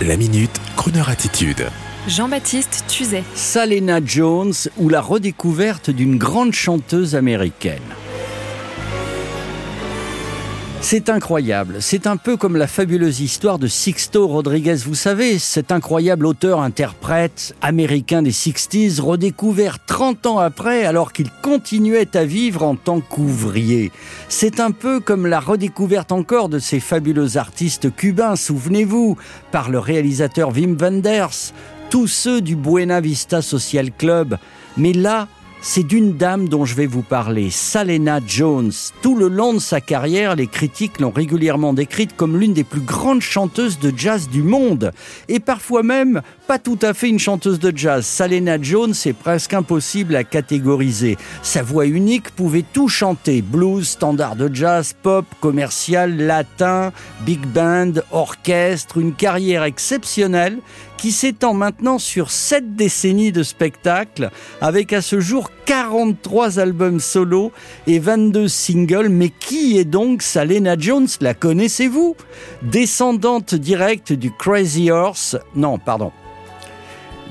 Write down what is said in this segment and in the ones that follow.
La minute, Kroneur attitude. Jean-Baptiste Tuzet. Salena Jones ou la redécouverte d'une grande chanteuse américaine. C'est incroyable. C'est un peu comme la fabuleuse histoire de Sixto Rodriguez. Vous savez, cet incroyable auteur-interprète américain des 60s, redécouvert 30 ans après alors qu'il continuait à vivre en tant qu'ouvrier. C'est un peu comme la redécouverte encore de ces fabuleux artistes cubains, souvenez-vous, par le réalisateur Wim Wenders, tous ceux du Buena Vista Social Club. Mais là, c'est d'une dame dont je vais vous parler, Salena Jones. Tout le long de sa carrière, les critiques l'ont régulièrement décrite comme l'une des plus grandes chanteuses de jazz du monde. Et parfois même, pas tout à fait une chanteuse de jazz. Salena Jones est presque impossible à catégoriser. Sa voix unique pouvait tout chanter. Blues, standard de jazz, pop, commercial, latin, big band, orchestre. Une carrière exceptionnelle qui s'étend maintenant sur sept décennies de spectacles, avec à ce jour 43 albums solo et 22 singles. Mais qui est donc Salena Jones? La connaissez-vous? Descendante directe du Crazy Horse. Non, pardon.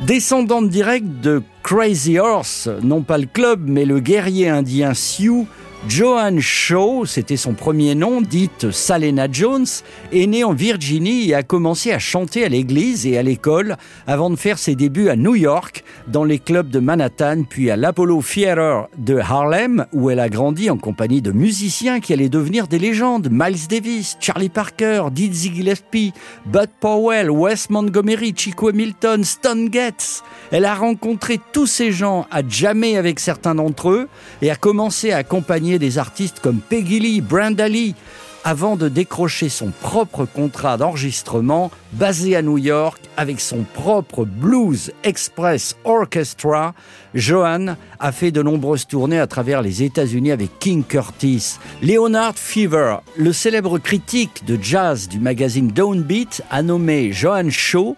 Descendante directe de Crazy Horse, non pas le club, mais le guerrier indien Sioux, Joan Shaw, c'était son premier nom, dite Salena Jones, est née en Virginie et a commencé à chanter à l'église et à l'école avant de faire ses débuts à New York, dans les clubs de Manhattan, puis à l'Apollo Theater de Harlem, où elle a grandi en compagnie de musiciens qui allaient devenir des légendes. Miles Davis, Charlie Parker, Dizzy Gillespie, Bud Powell, Wes Montgomery, Chico Hamilton, Stan Getz. Elle a rencontré tous ces gens, a jamais avec certains d'entre eux et a commencé à accompagner des artistes comme Peggy Lee, Brenda Lee, avant de décrocher son propre contrat d'enregistrement basé à New York avec son propre Blues Express Orchestra. Johan a fait de nombreuses tournées à travers les États-Unis avec King Curtis. Leonard Fever, le célèbre critique de jazz du magazine Downbeat, a nommé Johan Shaw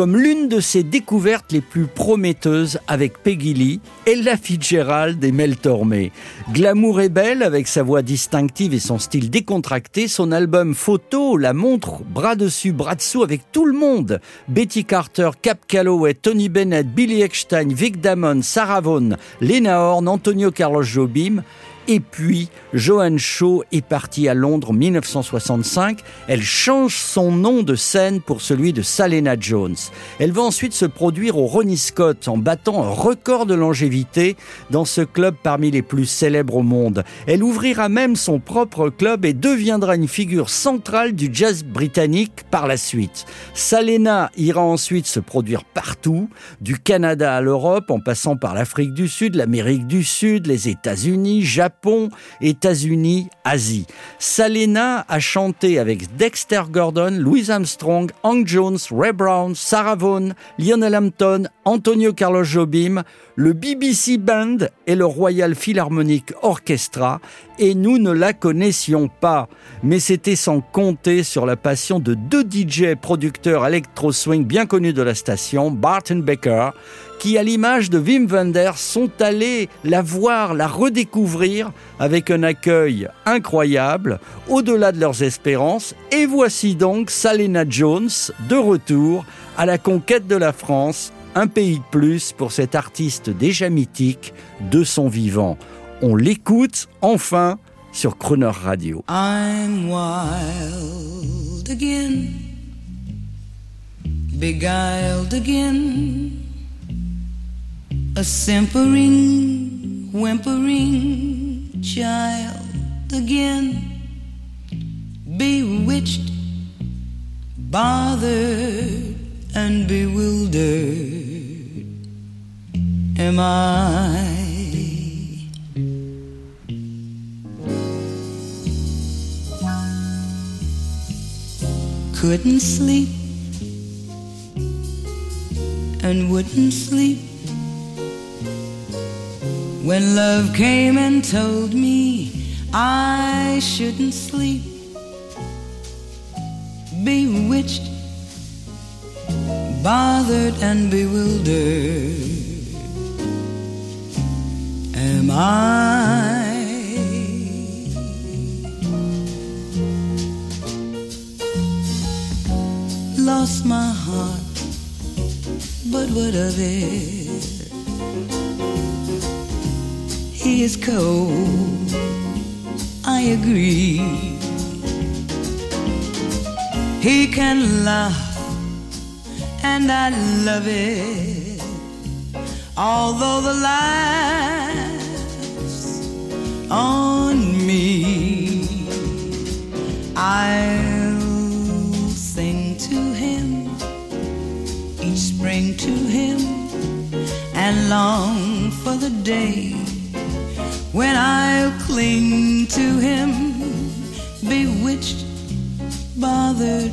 comme l'une de ses découvertes les plus prometteuses avec Peggy Lee, Ella Fitzgerald et Mel Tormé. Glamour et belle avec sa voix distinctive et son style décontracté, son album photo la montre bras dessus, bras dessous avec tout le monde. Betty Carter, Cap Calloway, Tony Bennett, Billy Eckstein, Vic Damon, Sarah Vaughan, Lena Horne, Antonio Carlos Jobim. Et puis, Joanne Shaw est partie à Londres en 1965. Elle change son nom de scène pour celui de Salena Jones. Elle va ensuite se produire au Ronnie Scott en battant un record de longévité dans ce club parmi les plus célèbres au monde. Elle ouvrira même son propre club et deviendra une figure centrale du jazz britannique par la suite. Salena ira ensuite se produire partout, du Canada à l'Europe en passant par l'Afrique du Sud, l'Amérique du Sud, les États-Unis, Japon, Japon, États-Unis, Asie. Salena a chanté avec Dexter Gordon, Louis Armstrong, Hank Jones, Ray Brown, Sarah Vaughan, Lionel Hampton, Antonio Carlos Jobim, le BBC Band et le Royal Philharmonic Orchestra, et nous ne la connaissions pas. Mais c'était sans compter sur la passion de deux DJ producteurs électro-swing bien connus de la station, Barton Baker, qui, à l'image de Wim Wenders, sont allés la voir, la redécouvrir avec un accueil incroyable, au-delà de leurs espérances. Et voici donc Salena Jones de retour à la conquête de la France, un pays de plus pour cet artiste déjà mythique de son vivant. On l'écoute enfin sur Croner Radio. I'm wild again, beguiled again. a simpering, whimpering child again, bewitched, bothered, and bewildered. Am I? Couldn't sleep and wouldn't sleep when love came and told me I shouldn't sleep, bewitched, bothered, and bewildered, am I? Of it? He is cold, I agree. He can laugh, and I love it. Although the laughs on me, I'll spring to him and long for the day when I'll cling to him, bewitched, bothered,